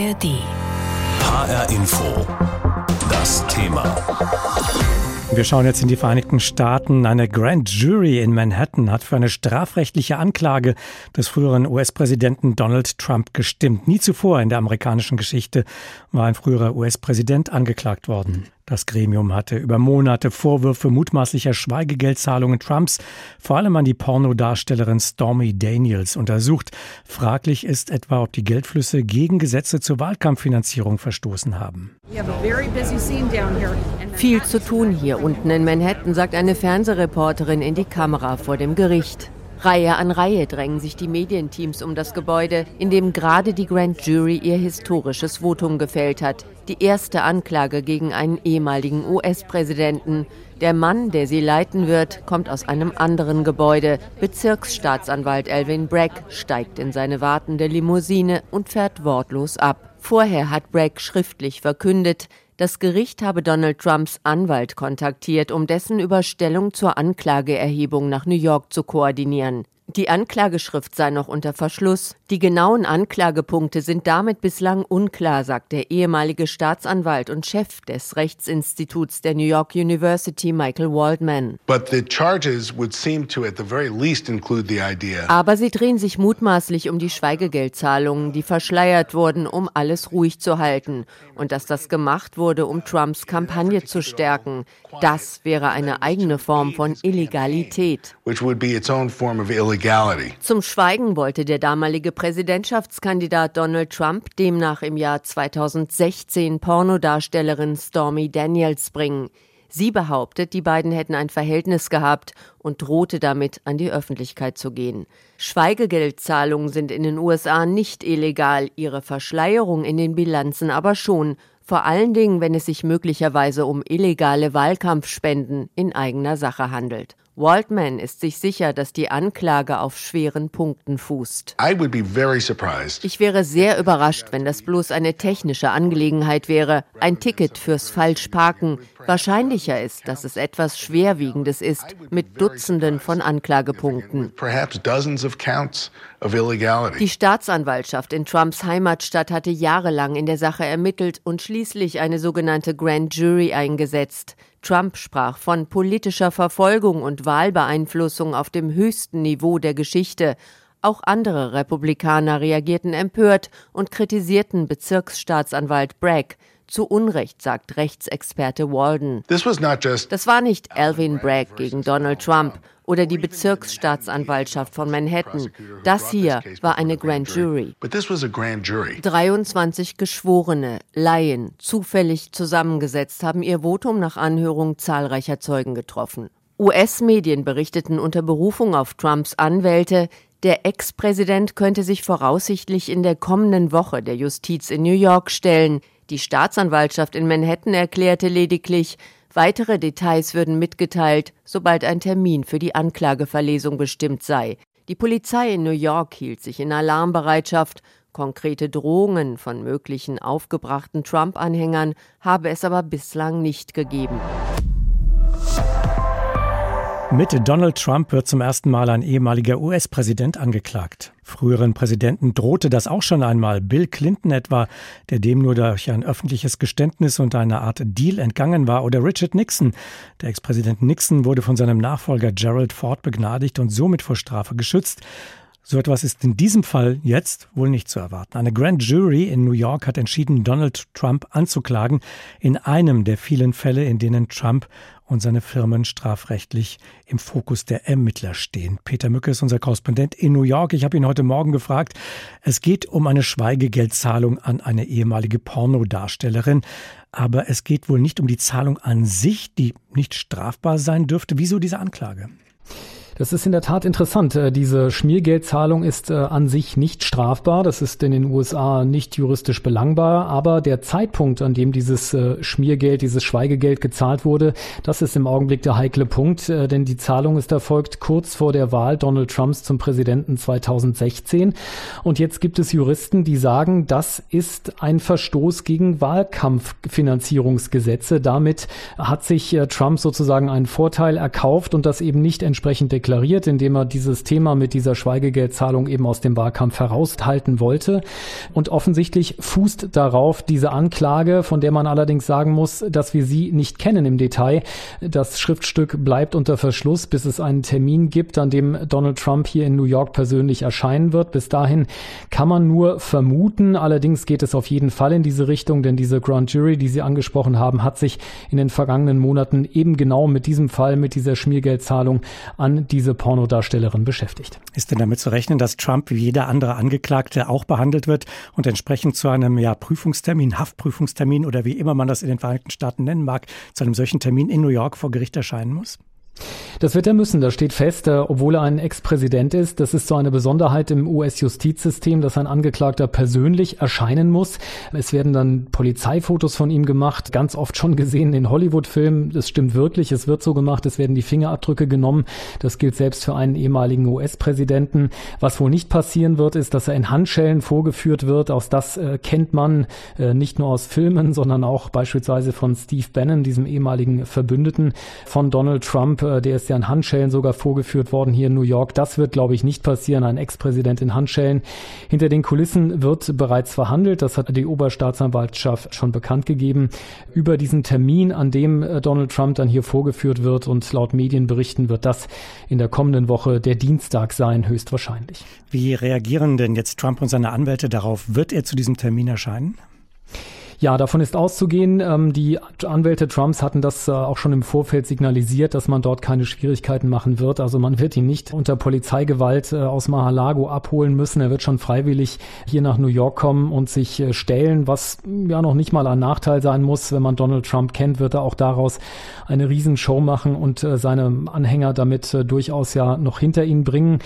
ARD. HR Info. Das Thema. Wir schauen jetzt in die Vereinigten Staaten. Eine Grand Jury in Manhattan hat für eine strafrechtliche Anklage des früheren US-Präsidenten Donald Trump gestimmt. Nie zuvor in der amerikanischen Geschichte war ein früherer US-Präsident angeklagt worden. Das Gremium hatte über Monate Vorwürfe mutmaßlicher Schweigegeldzahlungen Trumps, vor allem an die Pornodarstellerin Stormy Daniels, untersucht. Fraglich ist etwa, ob die Geldflüsse gegen Gesetze zur Wahlkampffinanzierung verstoßen haben. Viel zu tun hier unten in Manhattan, sagt eine Fernsehreporterin in die Kamera vor dem Gericht. Reihe an Reihe drängen sich die Medienteams um das Gebäude, in dem gerade die Grand Jury ihr historisches Votum gefällt hat. Die erste Anklage gegen einen ehemaligen US-Präsidenten. Der Mann, der sie leiten wird, kommt aus einem anderen Gebäude. Bezirksstaatsanwalt Elvin Bragg steigt in seine wartende Limousine und fährt wortlos ab. Vorher hat Bragg schriftlich verkündet, das Gericht habe Donald Trumps Anwalt kontaktiert, um dessen Überstellung zur Anklageerhebung nach New York zu koordinieren. Die Anklageschrift sei noch unter Verschluss. Die genauen Anklagepunkte sind damit bislang unklar, sagt der ehemalige Staatsanwalt und Chef des Rechtsinstituts der New York University, Michael Waldman. Aber sie drehen sich mutmaßlich um die Schweigegeldzahlungen, die verschleiert wurden, um alles ruhig zu halten. Und dass das gemacht wurde, um Trumps Kampagne zu stärken. Das wäre eine eigene Form von Illegalität. Zum Schweigen wollte der damalige Präsidentschaftskandidat Donald Trump demnach im Jahr 2016 Pornodarstellerin Stormy Daniels bringen. Sie behauptet, die beiden hätten ein Verhältnis gehabt und drohte damit, an die Öffentlichkeit zu gehen. Schweigegeldzahlungen sind in den USA nicht illegal, ihre Verschleierung in den Bilanzen aber schon, vor allen Dingen, wenn es sich möglicherweise um illegale Wahlkampfspenden in eigener Sache handelt. Waldman ist sich sicher, dass die Anklage auf schweren Punkten fußt. Ich wäre sehr überrascht, wenn das bloß eine technische Angelegenheit wäre, ein Ticket fürs Falschparken. Wahrscheinlicher ist, dass es etwas Schwerwiegendes ist, mit Dutzenden von Anklagepunkten. Die Staatsanwaltschaft in Trumps Heimatstadt hatte jahrelang in der Sache ermittelt und schließlich eine sogenannte Grand Jury eingesetzt. Trump sprach von politischer Verfolgung und Wahlbeeinflussung auf dem höchsten Niveau der Geschichte. Auch andere Republikaner reagierten empört und kritisierten Bezirksstaatsanwalt Bragg. Zu Unrecht, sagt Rechtsexperte Walden. Das war nicht Alvin Bragg gegen Donald Trump oder die Bezirksstaatsanwaltschaft von Manhattan. Das hier war eine Grand Jury. 23 Geschworene, Laien, zufällig zusammengesetzt, haben ihr Votum nach Anhörung zahlreicher Zeugen getroffen. US-Medien berichteten unter Berufung auf Trumps Anwälte, der Ex-Präsident könnte sich voraussichtlich in der kommenden Woche der Justiz in New York stellen. Die Staatsanwaltschaft in Manhattan erklärte lediglich, weitere Details würden mitgeteilt, sobald ein Termin für die Anklageverlesung bestimmt sei. Die Polizei in New York hielt sich in Alarmbereitschaft. Konkrete Drohungen von möglichen aufgebrachten Trump-Anhängern habe es aber bislang nicht gegeben. Mit Donald Trump wird zum ersten Mal ein ehemaliger US-Präsident angeklagt. Früheren Präsidenten drohte das auch schon einmal. Bill Clinton etwa, der dem nur durch ein öffentliches Geständnis und eine Art Deal entgangen war. Oder Richard Nixon. Der Ex-Präsident Nixon wurde von seinem Nachfolger Gerald Ford begnadigt und somit vor Strafe geschützt. So etwas ist in diesem Fall jetzt wohl nicht zu erwarten. Eine Grand Jury in New York hat entschieden, Donald Trump anzuklagen in einem der vielen Fälle, in denen Trump und seine Firmen strafrechtlich im Fokus der Ermittler stehen. Peter Mücke ist unser Korrespondent in New York. Ich habe ihn heute Morgen gefragt. Es geht um eine Schweigegeldzahlung an eine ehemalige Pornodarstellerin. Aber es geht wohl nicht um die Zahlung an sich, die nicht strafbar sein dürfte. Wieso diese Anklage? Das ist in der Tat interessant. Äh, diese Schmiergeldzahlung ist äh, an sich nicht strafbar. Das ist in den USA nicht juristisch belangbar. Aber der Zeitpunkt, an dem dieses äh, Schmiergeld, dieses Schweigegeld gezahlt wurde, das ist im Augenblick der heikle Punkt. Denn die Zahlung ist erfolgt kurz vor der Wahl Donald Trumps zum Präsidenten 2016. Und jetzt gibt es Juristen, die sagen, das ist ein Verstoß gegen Wahlkampffinanzierungsgesetze. Damit hat sich Trump sozusagen einen Vorteil erkauft und das eben nicht entsprechend deklariert deklariert, indem er dieses Thema mit dieser Schweigegeldzahlung eben aus dem Wahlkampf heraushalten wollte. Und offensichtlich fußt darauf diese Anklage, von der man allerdings sagen muss, dass wir sie nicht kennen im Detail. Das Schriftstück bleibt unter Verschluss, bis es einen Termin gibt, an dem Donald Trump hier in New York persönlich erscheinen wird. Bis dahin kann man nur vermuten. Allerdings geht es auf jeden Fall in diese Richtung, denn diese Grand Jury, die Sie angesprochen haben, hat sich in den vergangenen Monaten eben genau mit diesem Fall, mit dieser Schmiergeldzahlung an diese Pornodarstellerin beschäftigt. Ist denn damit zu rechnen, dass Trump wie jeder andere Angeklagte auch behandelt wird und entsprechend zu einem ja, Prüfungstermin, Haftprüfungstermin oder wie immer man das in den Vereinigten Staaten nennen mag, zu einem solchen Termin in New York vor Gericht erscheinen muss? Das wird er müssen, das steht fest, äh, obwohl er ein Ex-Präsident ist. Das ist so eine Besonderheit im US-Justizsystem, dass ein Angeklagter persönlich erscheinen muss. Es werden dann Polizeifotos von ihm gemacht, ganz oft schon gesehen in Hollywood-Filmen. Das stimmt wirklich, es wird so gemacht, es werden die Fingerabdrücke genommen. Das gilt selbst für einen ehemaligen US-Präsidenten. Was wohl nicht passieren wird, ist, dass er in Handschellen vorgeführt wird. Auch das äh, kennt man äh, nicht nur aus Filmen, sondern auch beispielsweise von Steve Bannon, diesem ehemaligen Verbündeten von Donald Trump. Äh, der ist ja in Handschellen sogar vorgeführt worden hier in New York. Das wird, glaube ich, nicht passieren. Ein Ex-Präsident in Handschellen. Hinter den Kulissen wird bereits verhandelt. Das hat die Oberstaatsanwaltschaft schon bekannt gegeben über diesen Termin, an dem äh, Donald Trump dann hier vorgeführt wird. Und laut Medienberichten wird das in der kommenden Woche der Dienstag sein, höchstwahrscheinlich. Wie reagieren denn jetzt Trump und seine Anwälte darauf? Wird er zu diesem Termin erscheinen? Ja, davon ist auszugehen. Ähm, die Anwälte Trumps hatten das äh, auch schon im Vorfeld signalisiert, dass man dort keine Schwierigkeiten machen wird. Also man wird ihn nicht unter Polizeigewalt äh, aus Mar-a-Lago abholen müssen. Er wird schon freiwillig hier nach New York kommen und sich äh, stellen, was ja noch nicht mal ein Nachteil sein muss. Wenn man Donald Trump kennt, wird er auch daraus eine Riesenshow machen und seine Anhänger damit durchaus ja noch hinter ihn bringen.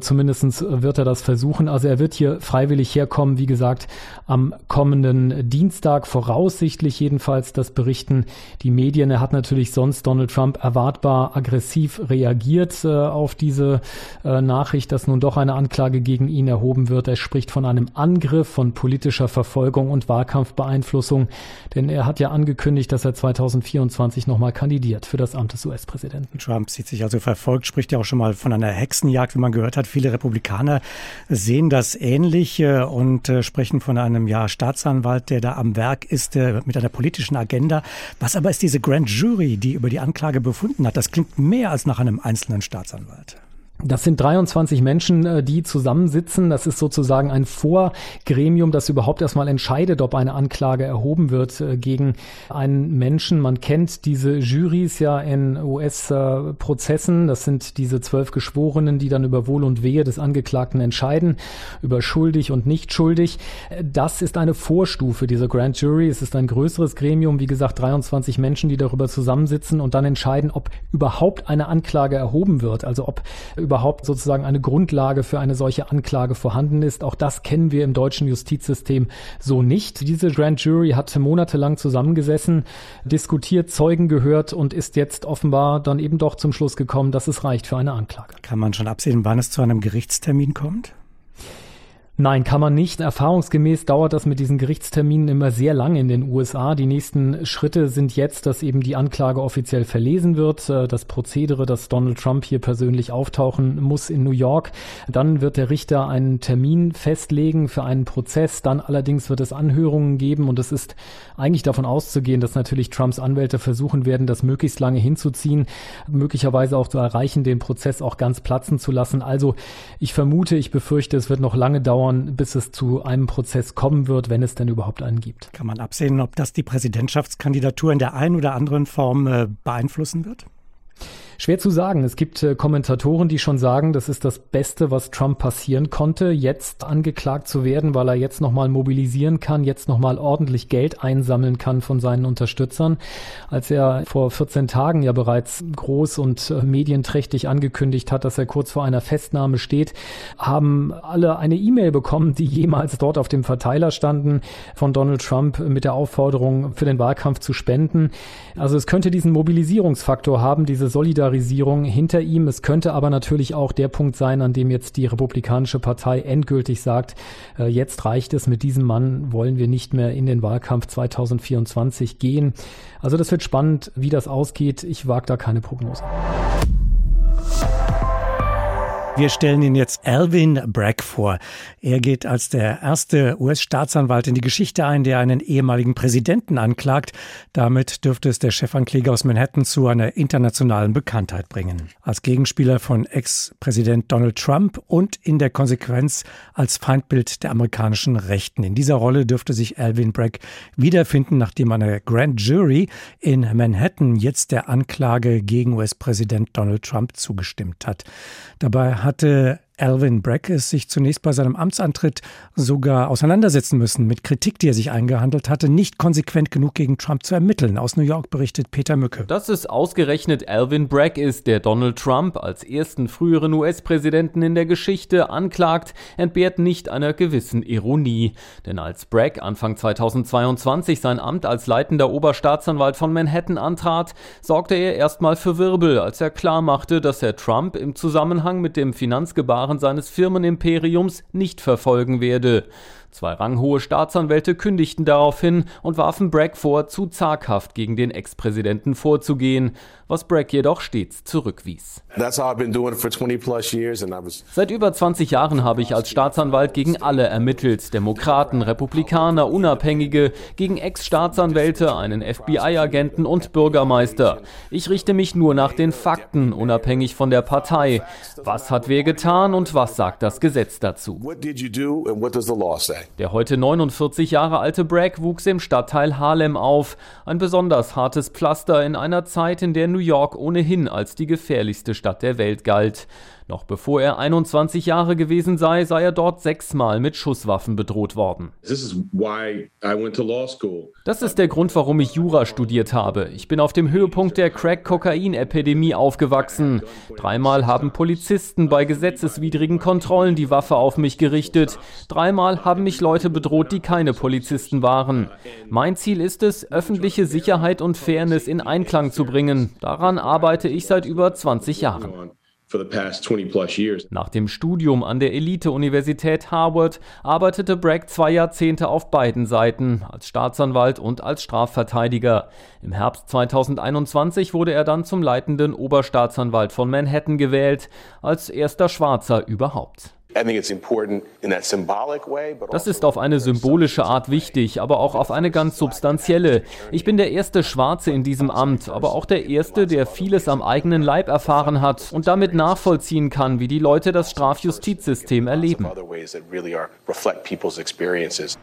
Zumindest wird er das versuchen. Also er wird hier freiwillig herkommen, wie gesagt, am kommenden Dienstag. Dienstag voraussichtlich jedenfalls das berichten die Medien. Er hat natürlich sonst Donald Trump erwartbar aggressiv reagiert äh, auf diese äh, Nachricht, dass nun doch eine Anklage gegen ihn erhoben wird. Er spricht von einem Angriff von politischer Verfolgung und Wahlkampfbeeinflussung, denn er hat ja angekündigt, dass er 2024 nochmal kandidiert für das Amt des US-Präsidenten. Trump sieht sich also verfolgt, spricht ja auch schon mal von einer Hexenjagd, wie man gehört hat. Viele Republikaner sehen das ähnlich äh, und äh, sprechen von einem ja, Staatsanwalt, der da am Werk Werk ist äh, mit einer politischen Agenda. Was aber ist diese Grand Jury, die über die Anklage befunden hat? Das klingt mehr als nach einem einzelnen Staatsanwalt. Das sind 23 Menschen, äh, die zusammensitzen. Das ist sozusagen ein Vorgremium, das überhaupt erstmal entscheidet, ob eine Anklage erhoben wird äh, gegen einen Menschen. Man kennt diese Juries ja in US-Prozessen. Das sind diese zwölf Geschworenen, die dann über Wohl und Wehe des Angeklagten entscheiden, über schuldig und nicht schuldig. Das ist eine Vorstufe dieser Grand Jury. Es ist ein größeres Gremium, wie gesagt, 23 Menschen, die darüber zusammensitzen und dann entscheiden, ob überhaupt eine Anklage erhoben wird. Also ob überhaupt sozusagen eine Grundlage für eine solche Anklage vorhanden ist. Auch das kennen wir im deutschen Justizsystem so nicht. Diese Grand Jury hat monatelang zusammengesessen, diskutiert, Zeugen gehört und ist jetzt offenbar dann eben doch zum Schluss gekommen, dass es reicht für eine Anklage. Kann man schon absehen, wann es zu einem Gerichtstermin kommt? Nein, kann man nicht. Erfahrungsgemäß dauert das mit diesen Gerichtsterminen immer sehr lang in den USA. Die nächsten Schritte sind jetzt, dass eben die Anklage offiziell verlesen wird. Äh, das Prozedere, dass Donald Trump hier persönlich auftauchen muss in New York. Dann wird der Richter einen Termin festlegen für einen Prozess. Dann allerdings wird es Anhörungen geben und es ist eigentlich davon auszugehen, dass natürlich Trumps Anwälte versuchen werden, das möglichst lange hinzuziehen, möglicherweise auch zu erreichen, den Prozess auch ganz platzen zu lassen. Also ich vermute, ich befürchte, es wird noch lange dauern, dauern, bis es zu einem Prozess kommen wird, wenn es denn überhaupt einen gibt. Kann man absehen, ob das die Präsidentschaftskandidatur in der einen oder anderen Form äh, beeinflussen wird? Schwer zu sagen. Es gibt äh, Kommentatoren, die schon sagen, das ist das Beste, was Trump passieren konnte, jetzt angeklagt zu werden, weil er jetzt nochmal mobilisieren kann, jetzt nochmal ordentlich Geld einsammeln kann von seinen Unterstützern. Als er vor 14 Tagen ja bereits groß und äh, medienträchtig angekündigt hat, dass er kurz vor einer Festnahme steht, haben alle eine E-Mail bekommen, die jemals dort auf dem Verteiler standen von Donald Trump mit der Aufforderung, für den Wahlkampf zu spenden. Also es könnte diesen Mobilisierungsfaktor haben, diese Solidarität Polarisierung hinter ihm. Es könnte aber natürlich auch der Punkt sein, an dem jetzt die Republikanische Partei endgültig sagt, äh, jetzt reicht es, mit diesem Mann wollen wir nicht mehr in den Wahlkampf 2024 gehen. Also das wird spannend, wie das ausgeht. Ich wage da keine Prognose. Wir stellen Ihnen jetzt Alvin Bragg vor. Er geht als der erste US-Staatsanwalt in die Geschichte ein, der einen ehemaligen Präsidenten anklagt. Damit dürfte es der Chefankläger aus Manhattan zu einer internationalen Bekanntheit bringen. Als Gegenspieler von Ex-Präsident Donald Trump und in der Konsequenz als Feindbild der amerikanischen Rechten. In dieser Rolle dürfte sich Alvin Bragg wiederfinden, nachdem eine Grand Jury in Manhattan jetzt der Anklage gegen US-Präsident Donald Trump zugestimmt hat. Dabei hatte Alvin Bragg es sich zunächst bei seinem Amtsantritt sogar auseinandersetzen müssen mit Kritik, die er sich eingehandelt hatte, nicht konsequent genug gegen Trump zu ermitteln. Aus New York berichtet Peter Mücke. Dass es ausgerechnet Alvin Bragg ist, der Donald Trump als ersten früheren US-Präsidenten in der Geschichte anklagt, entbehrt nicht einer gewissen Ironie. Denn als Bragg Anfang 2022 sein Amt als leitender Oberstaatsanwalt von Manhattan antrat, sorgte er erstmal für Wirbel, als er klarmachte, dass er Trump im Zusammenhang mit dem Finanzgebaren Verfahren seines Firmenimperiums nicht verfolgen werde. Zwei ranghohe Staatsanwälte kündigten daraufhin und warfen Bragg vor, zu zaghaft gegen den Ex-Präsidenten vorzugehen, was Bragg jedoch stets zurückwies. Seit über 20 Jahren habe ich als Staatsanwalt gegen alle ermittelt, Demokraten, Republikaner, Unabhängige, gegen Ex-Staatsanwälte, einen FBI-Agenten und Bürgermeister. Ich richte mich nur nach den Fakten, unabhängig von der Partei. Was hat wer getan und was sagt das Gesetz dazu? Der heute 49 Jahre alte Bragg wuchs im Stadtteil Harlem auf, ein besonders hartes Pflaster in einer Zeit, in der New York ohnehin als die gefährlichste Stadt der Welt galt. Noch bevor er 21 Jahre gewesen sei, sei er dort sechsmal mit Schusswaffen bedroht worden. Das ist der Grund, warum ich Jura studiert habe. Ich bin auf dem Höhepunkt der Crack-Kokain-Epidemie aufgewachsen. Dreimal haben Polizisten bei gesetzeswidrigen Kontrollen die Waffe auf mich gerichtet. Dreimal haben mich Leute bedroht, die keine Polizisten waren. Mein Ziel ist es, öffentliche Sicherheit und Fairness in Einklang zu bringen. Daran arbeite ich seit über 20 Jahren. Nach dem Studium an der Elite-Universität Harvard arbeitete Bragg zwei Jahrzehnte auf beiden Seiten, als Staatsanwalt und als Strafverteidiger. Im Herbst 2021 wurde er dann zum leitenden Oberstaatsanwalt von Manhattan gewählt, als erster Schwarzer überhaupt. Das ist auf eine symbolische Art wichtig, aber auch auf eine ganz substanzielle. Ich bin der erste Schwarze in diesem Amt, aber auch der erste, der vieles am eigenen Leib erfahren hat und damit nachvollziehen kann, wie die Leute das Strafjustizsystem erleben.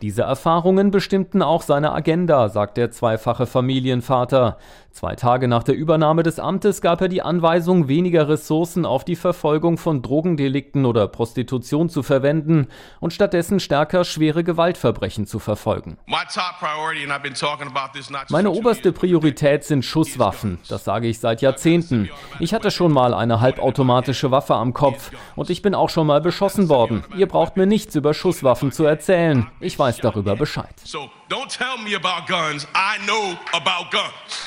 Diese Erfahrungen bestimmten auch seine Agenda, sagt der zweifache Familienvater. Zwei Tage nach der Übernahme des Amtes gab er die Anweisung, weniger Ressourcen auf die Verfolgung von Drogendelikten oder Prostitution zu verwenden und stattdessen stärker schwere Gewaltverbrechen zu verfolgen. Meine oberste Priorität sind Schusswaffen, das sage ich seit Jahrzehnten. Ich hatte schon mal eine halbautomatische Waffe am Kopf und ich bin auch schon mal beschossen worden. Ihr braucht mir nichts über Schusswaffen zu erzählen. Ich weiß darüber Bescheid.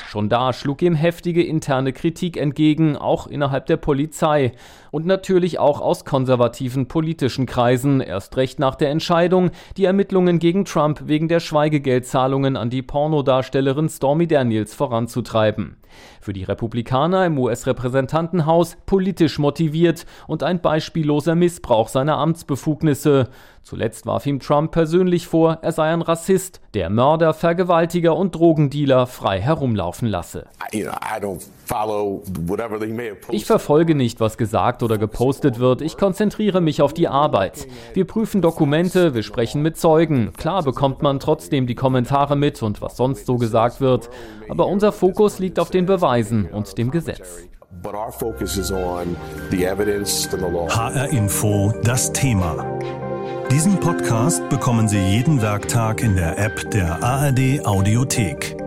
Schon da schlug ihm heftige interne Kritik entgegen, auch innerhalb der Polizei. Und natürlich auch aus konservativen politischen Kreisen, erst recht nach der Entscheidung, die Ermittlungen gegen Trump wegen der Schweigegeldzahlungen an die Pornodarstellerin Stormy Daniels voranzutreiben. Für die Republikaner im US-Repräsentantenhaus politisch motiviert und ein beispielloser Missbrauch seiner Amtsbefugnisse. Zuletzt warf ihm Trump persönlich vor, er sei ein Rassist, der Mörder, Vergewaltiger und Drogendealer frei herumlaufen lasse. Ich verfolge nicht, was gesagt oder gepostet wird. Ich konzentriere mich auf die Arbeit. Wir prüfen Dokumente, wir sprechen mit Zeugen. Klar bekommt man trotzdem die Kommentare mit und was sonst so gesagt wird. Aber unser Fokus liegt auf den Beweisen und dem Gesetz. HR Info, das Thema. Diesen Podcast bekommen Sie jeden Werktag in der App der ARD Audiothek.